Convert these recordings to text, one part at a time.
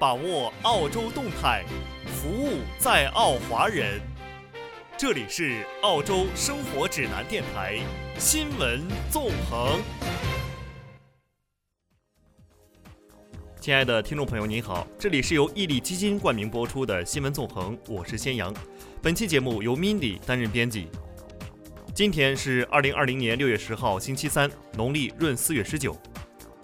把握澳洲动态，服务在澳华人。这里是澳洲生活指南电台新闻纵横。亲爱的听众朋友，您好，这里是由毅力基金冠名播出的新闻纵横，我是先阳。本期节目由 Mindy 担任编辑。今天是二零二零年六月十号，星期三，农历闰四月十九。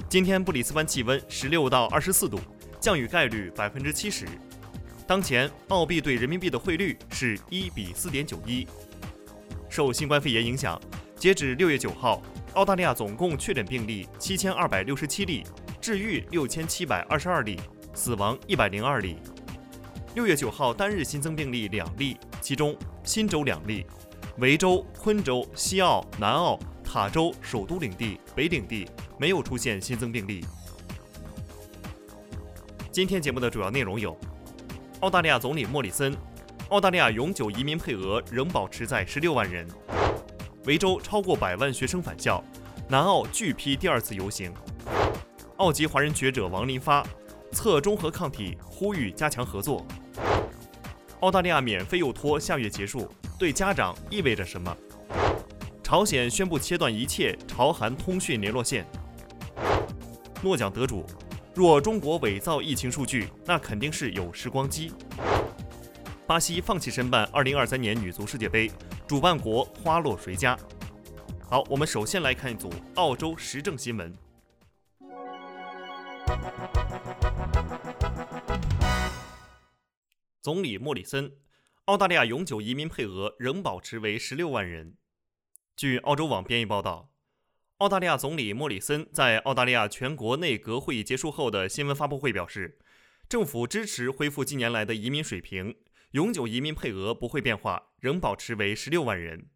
今天布里斯班气温十六到二十四度。降雨概率百分之七十。当前澳币对人民币的汇率是一比四点九一。受新冠肺炎影响，截止六月九号，澳大利亚总共确诊病例七千二百六十七例，治愈六千七百二十二例，死亡一百零二例。六月九号单日新增病例两例，其中新州两例，维州、昆州、西澳、南澳、塔州、首都领地、北领地没有出现新增病例。今天节目的主要内容有：澳大利亚总理莫里森，澳大利亚永久移民配额仍保持在十六万人；维州超过百万学生返校；南澳拒批第二次游行；澳籍华人学者王林发测中和抗体，呼吁加强合作；澳大利亚免费幼托下月结束，对家长意味着什么？朝鲜宣布切断一切朝韩通讯联络线；诺奖得主。若中国伪造疫情数据，那肯定是有时光机。巴西放弃申办2023年女足世界杯，主办国花落谁家？好，我们首先来看一组澳洲时政新闻。总理莫里森，澳大利亚永久移民配额仍保持为16万人。据澳洲网编译报道。澳大利亚总理莫里森在澳大利亚全国内阁会议结束后的新闻发布会表示，政府支持恢复近年来的移民水平，永久移民配额不会变化，仍保持为十六万人。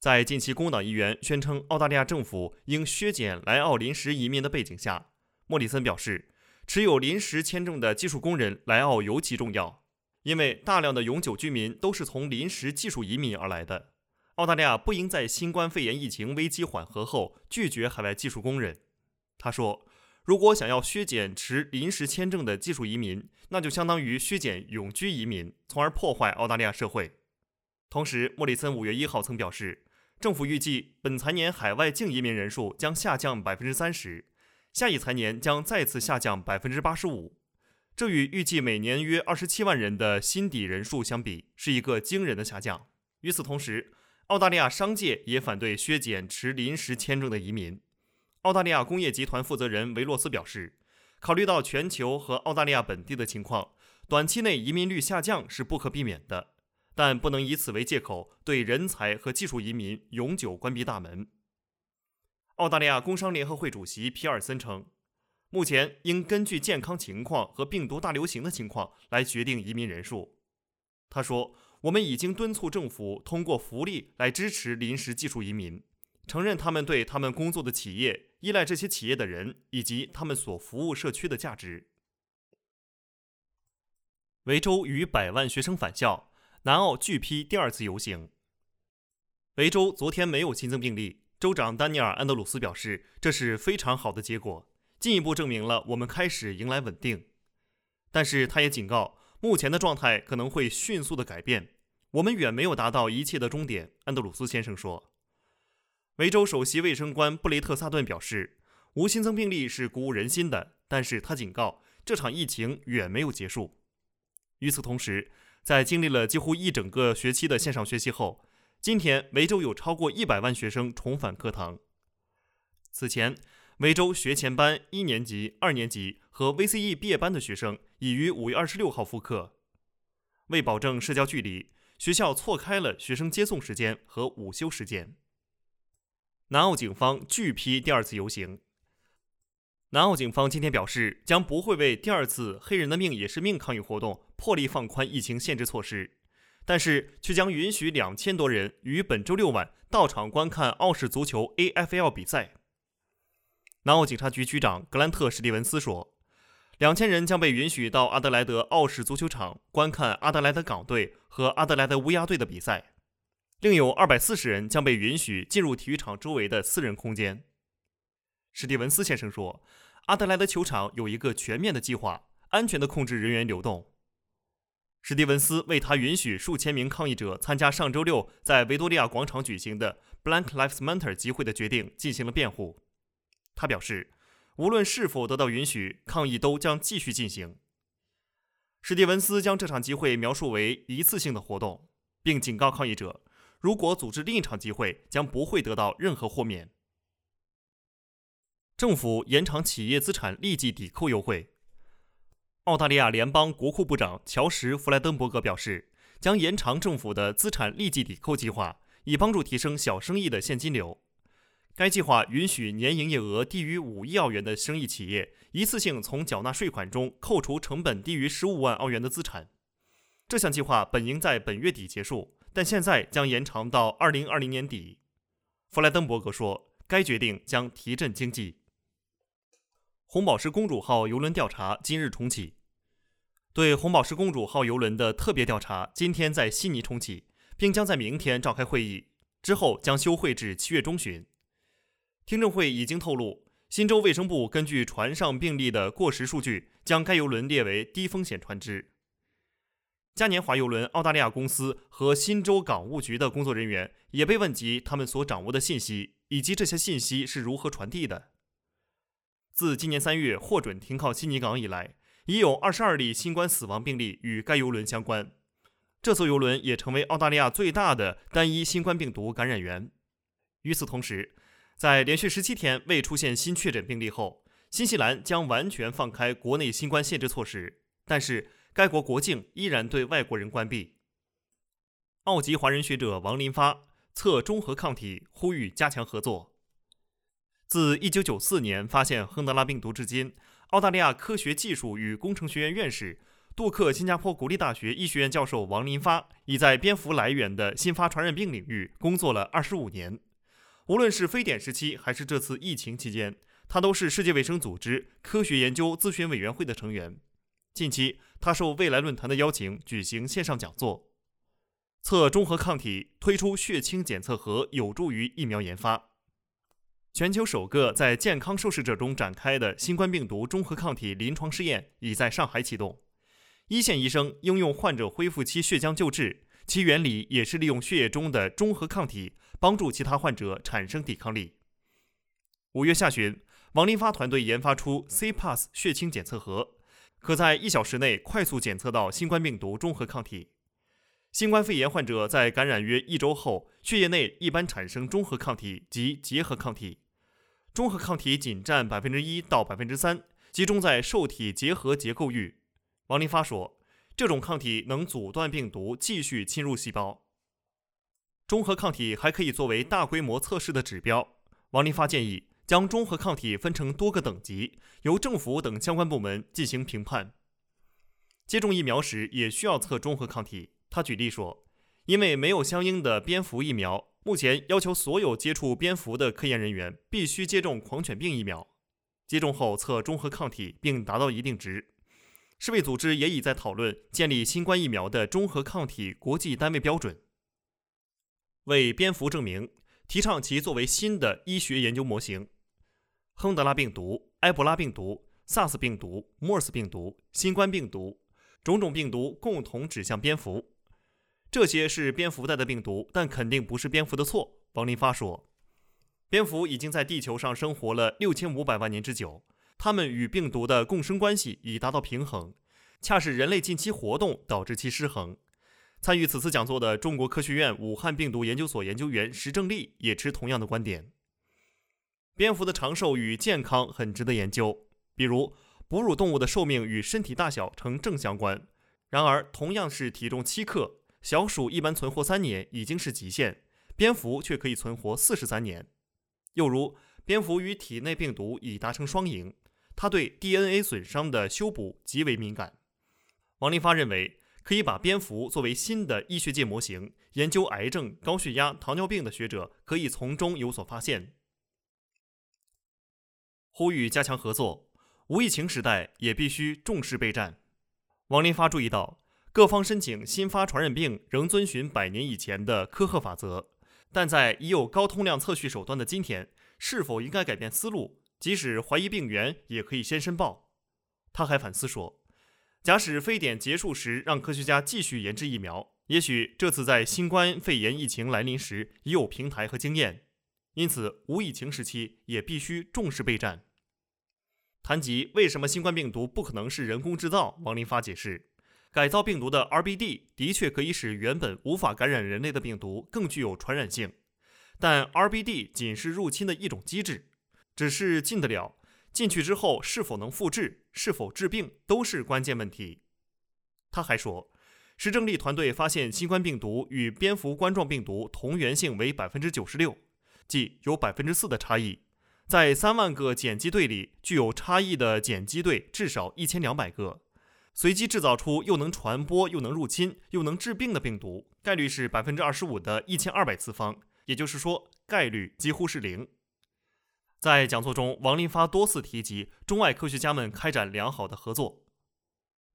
在近期工党议员宣称澳大利亚政府应削减来澳临时移民的背景下，莫里森表示，持有临时签证的技术工人来澳尤其重要，因为大量的永久居民都是从临时技术移民而来的。澳大利亚不应在新冠肺炎疫情危机缓和后拒绝海外技术工人。他说：“如果想要削减持临时签证的技术移民，那就相当于削减永居移民，从而破坏澳大利亚社会。”同时，莫里森五月一号曾表示，政府预计本财年海外净移民人数将下降百分之三十，下一财年将再次下降百分之八十五。这与预计每年约二十七万人的新底人数相比，是一个惊人的下降。与此同时，澳大利亚商界也反对削减持临时签证的移民。澳大利亚工业集团负责人维洛斯表示，考虑到全球和澳大利亚本地的情况，短期内移民率下降是不可避免的，但不能以此为借口对人才和技术移民永久关闭大门。澳大利亚工商联合会主席皮尔森称，目前应根据健康情况和病毒大流行的情况来决定移民人数。他说。我们已经敦促政府通过福利来支持临时技术移民，承认他们对他们工作的企业、依赖这些企业的人以及他们所服务社区的价值。维州逾百万学生返校，南澳拒批第二次游行。维州昨天没有新增病例，州长丹尼尔·安德鲁斯表示，这是非常好的结果，进一步证明了我们开始迎来稳定。但是他也警告。目前的状态可能会迅速的改变，我们远没有达到一切的终点。安德鲁斯先生说。维州首席卫生官布雷特·萨顿表示，无新增病例是鼓舞人心的，但是他警告，这场疫情远没有结束。与此同时，在经历了几乎一整个学期的线上学习后，今天维州有超过一百万学生重返课堂。此前。维州学前班一年级、二年级和 VCE 毕业班的学生已于五月二十六号复课。为保证社交距离，学校错开了学生接送时间和午休时间。南澳警方拒批第二次游行。南澳警方今天表示，将不会为第二次“黑人的命也是命”抗议活动破例放宽疫情限制措施，但是却将允许两千多人于本周六晚到场观看澳式足球 AFL 比赛。南澳警察局局长格兰特·史蒂文斯说：“两千人将被允许到阿德莱德奥氏足球场观看阿德莱德港队和阿德莱德乌鸦队的比赛，另有二百四十人将被允许进入体育场周围的私人空间。”史蒂文斯先生说：“阿德莱德球场有一个全面的计划，安全地控制人员流动。史蒂文斯为他允许数千名抗议者参加上周六在维多利亚广场举行的 Black Lives Matter 集会的决定进行了辩护。他表示，无论是否得到允许，抗议都将继续进行。史蒂文斯将这场集会描述为一次性的活动，并警告抗议者，如果组织另一场集会，将不会得到任何豁免。政府延长企业资产立即抵扣优惠。澳大利亚联邦国库部长乔什·弗莱登伯格表示，将延长政府的资产立即抵扣计划，以帮助提升小生意的现金流。该计划允许年营业额低于五亿澳元的生意企业一次性从缴纳税款中扣除成本低于十五万澳元的资产。这项计划本应在本月底结束，但现在将延长到二零二零年底。弗莱登伯格说，该决定将提振经济。红宝石公主号邮轮调查今日重启，对红宝石公主号邮轮的特别调查今天在悉尼重启，并将在明天召开会议，之后将休会至七月中旬。听证会已经透露，新州卫生部根据船上病例的过时数据，将该邮轮列为低风险船只。嘉年华邮轮澳大利亚公司和新州港务局的工作人员也被问及他们所掌握的信息，以及这些信息是如何传递的。自今年三月获准停靠悉尼港以来，已有二十二例新冠死亡病例与该邮轮相关。这艘邮轮也成为澳大利亚最大的单一新冠病毒感染源。与此同时，在连续十七天未出现新确诊病例后，新西兰将完全放开国内新冠限制措施，但是该国国境依然对外国人关闭。澳籍华人学者王林发测中和抗体，呼吁加强合作。自1994年发现亨德拉病毒至今，澳大利亚科学技术与工程学院院士、杜克新加坡国立大学医学院教授王林发已在蝙蝠来源的新发传染病领域工作了25年。无论是非典时期还是这次疫情期间，他都是世界卫生组织科学研究咨询委员会的成员。近期，他受未来论坛的邀请举行线上讲座，测中和抗体，推出血清检测盒，有助于疫苗研发。全球首个在健康受试者中展开的新冠病毒中和抗体临床试验已在上海启动，一线医生应用患者恢复期血浆救治，其原理也是利用血液中的中和抗体。帮助其他患者产生抵抗力。五月下旬，王林发团队研发出 C-Pass 血清检测盒，可在一小时内快速检测到新冠病毒中和抗体。新冠肺炎患者在感染约一周后，血液内一般产生中和抗体及结合抗体。中和抗体仅占百分之一到百分之三，集中在受体结合结构域。王林发说，这种抗体能阻断病毒继续侵入细胞。中和抗体还可以作为大规模测试的指标。王林发建议将中和抗体分成多个等级，由政府等相关部门进行评判。接种疫苗时也需要测中和抗体。他举例说，因为没有相应的蝙蝠疫苗，目前要求所有接触蝙蝠的科研人员必须接种狂犬病疫苗，接种后测中和抗体并达到一定值。世卫组织也已在讨论建立新冠疫苗的中和抗体国际单位标准。为蝙蝠证明，提倡其作为新的医学研究模型。亨德拉病毒、埃博拉病毒、SARS 病毒、MERS 病毒、新冠病毒，种种病毒共同指向蝙蝠。这些是蝙蝠带的病毒，但肯定不是蝙蝠的错。王林发说，蝙蝠已经在地球上生活了六千五百万年之久，它们与病毒的共生关系已达到平衡，恰是人类近期活动导致其失衡。参与此次讲座的中国科学院武汉病毒研究所研究员石正丽也持同样的观点。蝙蝠的长寿与健康很值得研究，比如哺乳动物的寿命与身体大小呈正相关。然而，同样是体重七克，小鼠一般存活三年已经是极限，蝙蝠却可以存活四十三年。又如，蝙蝠与体内病毒已达成双赢，它对 DNA 损伤的修补极为敏感。王林发认为。可以把蝙蝠作为新的医学界模型，研究癌症、高血压、糖尿病的学者可以从中有所发现。呼吁加强合作，无疫情时代也必须重视备战。王林发注意到，各方申请新发传染病仍遵循百年以前的科赫法则，但在已有高通量测序手段的今天，是否应该改变思路？即使怀疑病源，也可以先申报。他还反思说。假使非典结束时让科学家继续研制疫苗，也许这次在新冠肺炎疫情来临时已有平台和经验。因此，无疫情时期也必须重视备战。谈及为什么新冠病毒不可能是人工制造，王林发解释，改造病毒的 RBD 的确可以使原本无法感染人类的病毒更具有传染性，但 RBD 仅是入侵的一种机制，只是进得了，进去之后是否能复制、是否治病都是关键问题。他还说，石正丽团队发现新冠病毒与蝙蝠冠状病毒同源性为百分之九十六。即有百分之四的差异，在三万个碱基对里，具有差异的碱基对至少一千两百个。随机制造出又能传播又能入侵又能治病的病毒，概率是百分之二十五的一千二百次方，也就是说概率几乎是零。在讲座中，王林发多次提及中外科学家们开展良好的合作。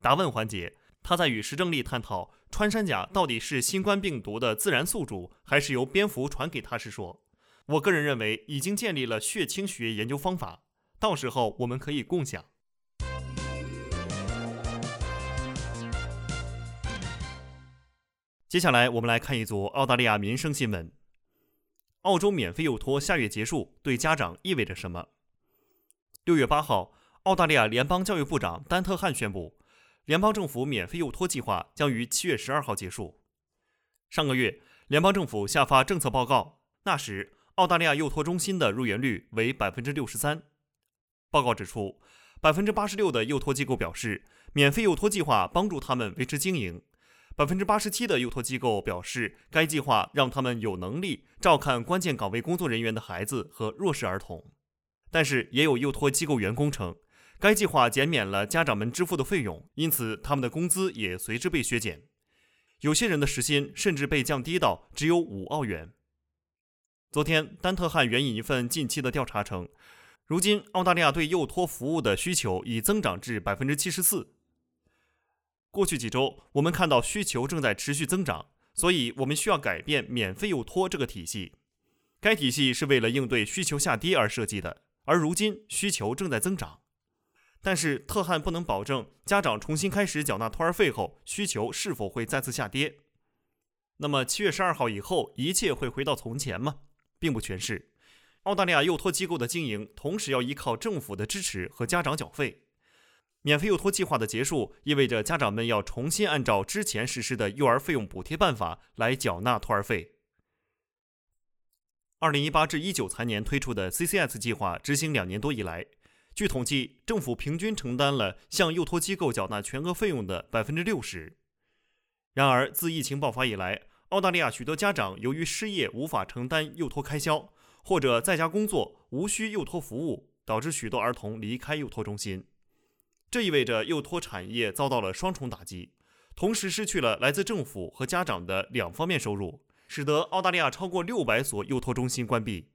答问环节，他在与石正丽探讨穿山甲到底是新冠病毒的自然宿主，还是由蝙蝠传给他时说。我个人认为，已经建立了血清学研究方法，到时候我们可以共享。接下来，我们来看一组澳大利亚民生新闻：澳洲免费幼托下月结束，对家长意味着什么？六月八号，澳大利亚联邦教育部长丹特汉宣布，联邦政府免费幼托计划将于七月十二号结束。上个月，联邦政府下发政策报告，那时。澳大利亚幼托中心的入园率为百分之六十三。报告指出，百分之八十六的幼托机构表示，免费幼托计划帮助他们维持经营；百分之八十七的幼托机构表示，该计划让他们有能力照看关键岗位工作人员的孩子和弱势儿童。但是，也有幼托机构员工称，该计划减免了家长们支付的费用，因此他们的工资也随之被削减。有些人的时薪甚至被降低到只有五澳元。昨天，丹特汉援引一份近期的调查称，如今澳大利亚对幼托服务的需求已增长至百分之七十四。过去几周，我们看到需求正在持续增长，所以我们需要改变免费幼托这个体系。该体系是为了应对需求下跌而设计的，而如今需求正在增长。但是，特汉不能保证家长重新开始缴纳托儿费后，需求是否会再次下跌。那么，七月十二号以后，一切会回到从前吗？并不全是，澳大利亚幼托机构的经营同时要依靠政府的支持和家长缴费。免费幼托计划的结束意味着家长们要重新按照之前实施的幼儿费用补贴办法来缴纳托儿费。二零一八至一九财年推出的 CCS 计划执行两年多以来，据统计，政府平均承担了向幼托机构缴纳全额费用的百分之六十。然而，自疫情爆发以来，澳大利亚许多家长由于失业无法承担幼托开销，或者在家工作无需幼托服务，导致许多儿童离开幼托中心。这意味着幼托产业遭到了双重打击，同时失去了来自政府和家长的两方面收入，使得澳大利亚超过六百所幼托中心关闭。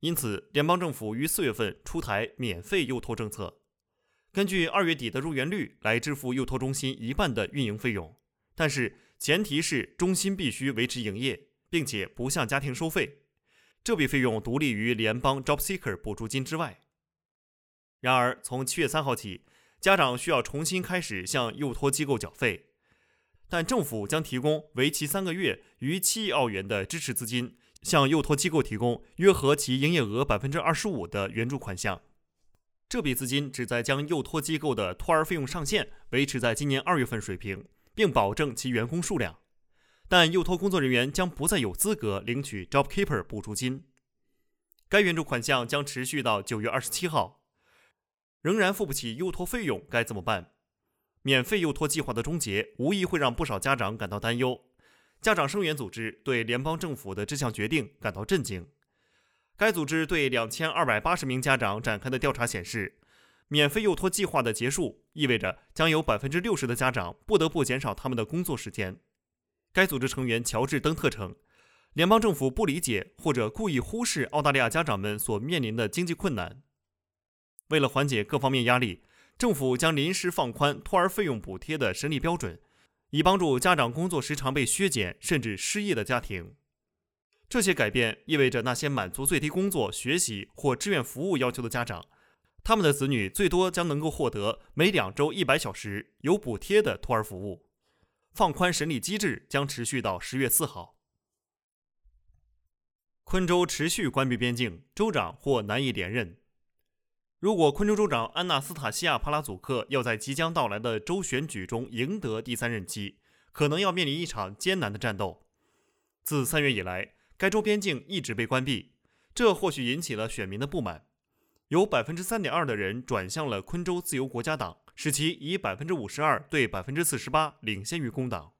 因此，联邦政府于四月份出台免费幼托政策，根据二月底的入园率来支付幼托中心一半的运营费用，但是。前提是中心必须维持营业，并且不向家庭收费。这笔费用独立于联邦 JobSeeker 补助金之外。然而，从七月三号起，家长需要重新开始向幼托机构缴费，但政府将提供为期三个月、逾七亿澳元的支持资金，向幼托机构提供约合其营业额百分之二十五的援助款项。这笔资金旨在将幼托机构的托儿费用上限维持在今年二月份水平。并保证其员工数量，但幼托工作人员将不再有资格领取 JobKeeper 补助金。该援助款项将持续到九月二十七号。仍然付不起幼托费用该怎么办？免费幼托计划的终结无疑会让不少家长感到担忧。家长声援组织对联邦政府的这项决定感到震惊。该组织对两千二百八十名家长展开的调查显示。免费幼托计划的结束意味着将有百分之六十的家长不得不减少他们的工作时间。该组织成员乔治·登特称，联邦政府不理解或者故意忽视澳大利亚家长们所面临的经济困难。为了缓解各方面压力，政府将临时放宽托儿费用补贴的审理标准，以帮助家长工作时长被削减甚至失业的家庭。这些改变意味着那些满足最低工作、学习或志愿服务要求的家长。他们的子女最多将能够获得每两周一百小时有补贴的托儿服务。放宽审理机制将持续到十月四号。昆州持续关闭边境，州长或难以连任。如果昆州州长安纳斯塔西亚·帕拉祖克要在即将到来的州选举中赢得第三任期，可能要面临一场艰难的战斗。自三月以来，该州边境一直被关闭，这或许引起了选民的不满。有百分之三点二的人转向了昆州自由国家党。使其以百分之五十二对百分之四十八领先于工党。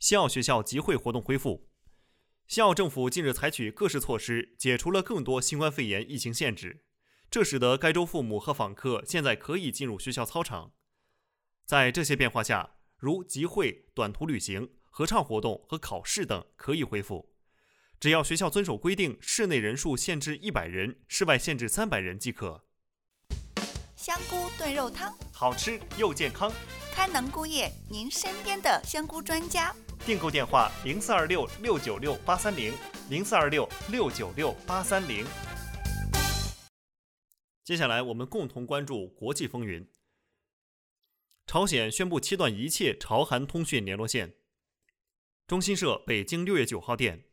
西澳学校集会活动恢复。西澳政府近日采取各式措施，解除了更多新冠肺炎疫情限制，这使得该州父母和访客现在可以进入学校操场。在这些变化下，如集会、短途旅行、合唱活动和考试等可以恢复，只要学校遵守规定，室内人数限制一百人，室外限制三百人即可。香菇炖肉汤，好吃又健康。开能菇业，您身边的香菇专家。订购电话：零四二六六九六八三零，零四二六六九六八三零。接下来，我们共同关注国际风云。朝鲜宣布切断一切朝韩通讯联络线。中新社北京六月九号电，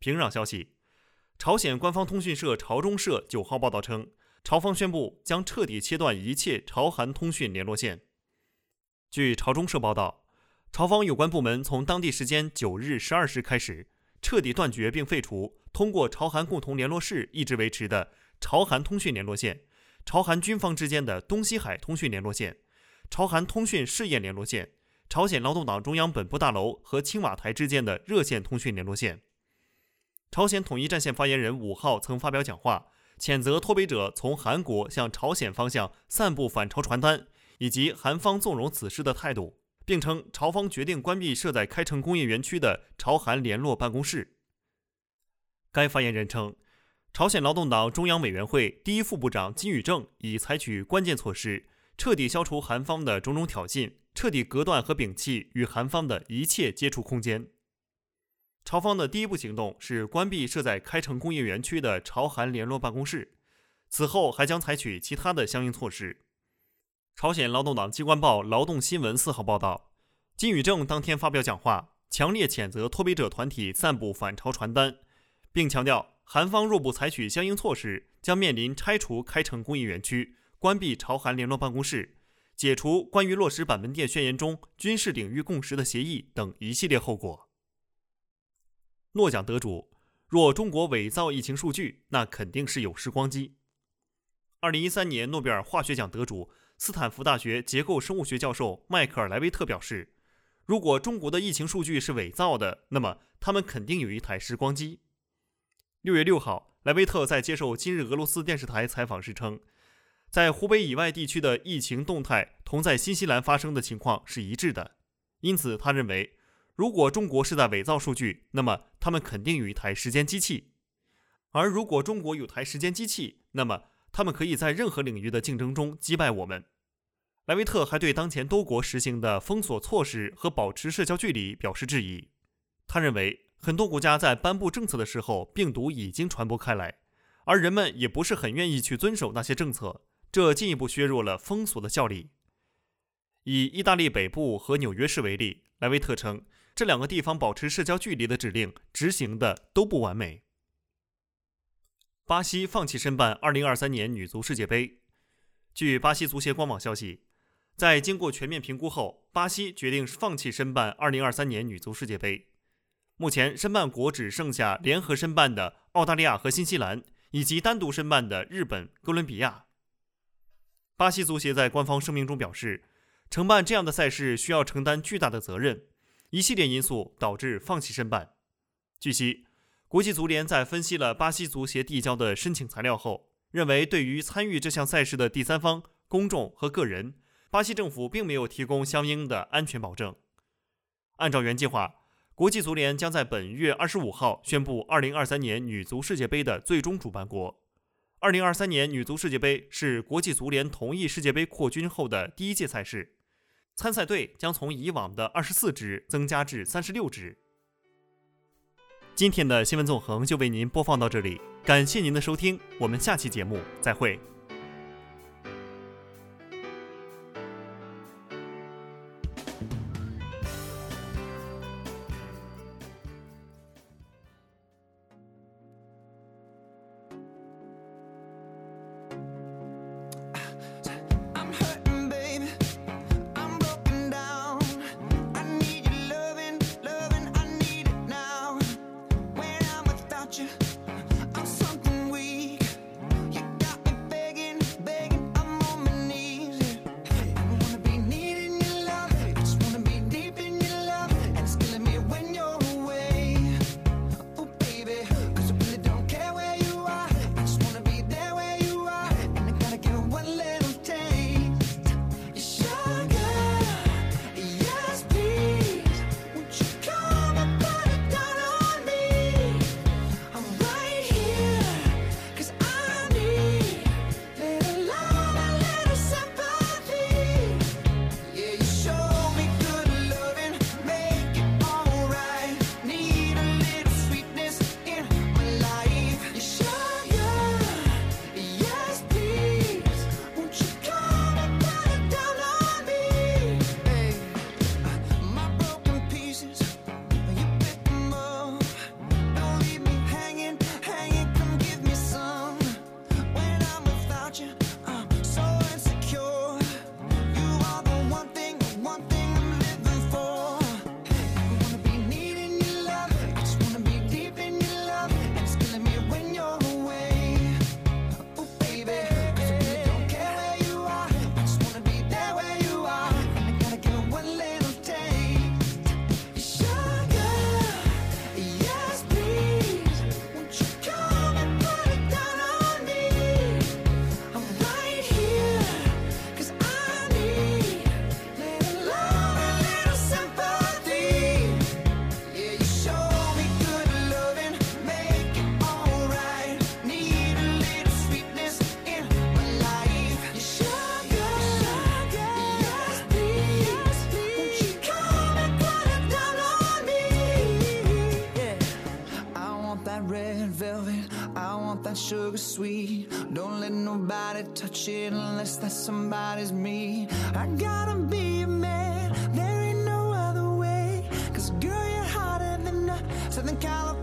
平壤消息：朝鲜官方通讯社朝中社九号报道称。朝方宣布将彻底切断一切朝韩通讯联络线。据朝中社报道，朝方有关部门从当地时间九日十二时开始，彻底断绝并废除通过朝韩共同联络室一直维持的朝韩通讯联络线、朝韩军方之间的东西海通讯联络线、朝韩通讯试验联络线、朝鲜劳动党中央本部大楼和青瓦台之间的热线通讯联络线。朝鲜统一战线发言人五号曾发表讲话。谴责脱北者从韩国向朝鲜方向散布反朝传单，以及韩方纵容此事的态度，并称朝方决定关闭设在开城工业园区的朝韩联络办公室。该发言人称，朝鲜劳动党中央委员会第一副部长金宇正已采取关键措施，彻底消除韩方的种种挑衅，彻底隔断和摒弃与韩方的一切接触空间。朝方的第一步行动是关闭设在开城工业园区的朝韩联络办公室，此后还将采取其他的相应措施。朝鲜劳动党机关报《劳动新闻》四号报道，金宇正当天发表讲话，强烈谴责脱北者团体散布反朝传单，并强调韩方若不采取相应措施，将面临拆除开城工业园区、关闭朝韩联络办公室、解除关于落实板门店宣言中军事领域共识的协议等一系列后果。诺奖得主，若中国伪造疫情数据，那肯定是有时光机。二零一三年诺贝尔化学奖得主、斯坦福大学结构生物学教授迈克尔·莱维特表示，如果中国的疫情数据是伪造的，那么他们肯定有一台时光机。六月六号，莱维特在接受今日俄罗斯电视台采访时称，在湖北以外地区的疫情动态同在新西兰发生的情况是一致的，因此他认为。如果中国是在伪造数据，那么他们肯定有一台时间机器；而如果中国有台时间机器，那么他们可以在任何领域的竞争中击败我们。莱维特还对当前多国实行的封锁措施和保持社交距离表示质疑。他认为，很多国家在颁布政策的时候，病毒已经传播开来，而人们也不是很愿意去遵守那些政策，这进一步削弱了封锁的效力。以意大利北部和纽约市为例，莱维特称。这两个地方保持社交距离的指令执行的都不完美。巴西放弃申办2023年女足世界杯。据巴西足协官网消息，在经过全面评估后，巴西决定放弃申办2023年女足世界杯。目前申办国只剩下联合申办的澳大利亚和新西兰，以及单独申办的日本、哥伦比亚。巴西足协在官方声明中表示，承办这样的赛事需要承担巨大的责任。一系列因素导致放弃申办。据悉，国际足联在分析了巴西足协递交的申请材料后，认为对于参与这项赛事的第三方、公众和个人，巴西政府并没有提供相应的安全保证。按照原计划，国际足联将在本月二十五号宣布二零二三年女足世界杯的最终主办国。二零二三年女足世界杯是国际足联同意世界杯扩军后的第一届赛事。参赛队将从以往的二十四支增加至三十六支。今天的新闻纵横就为您播放到这里，感谢您的收听，我们下期节目再会。touch it unless that somebody's me. I gotta be a man, there ain't no other way. Cause girl, you're hotter than a Southern California.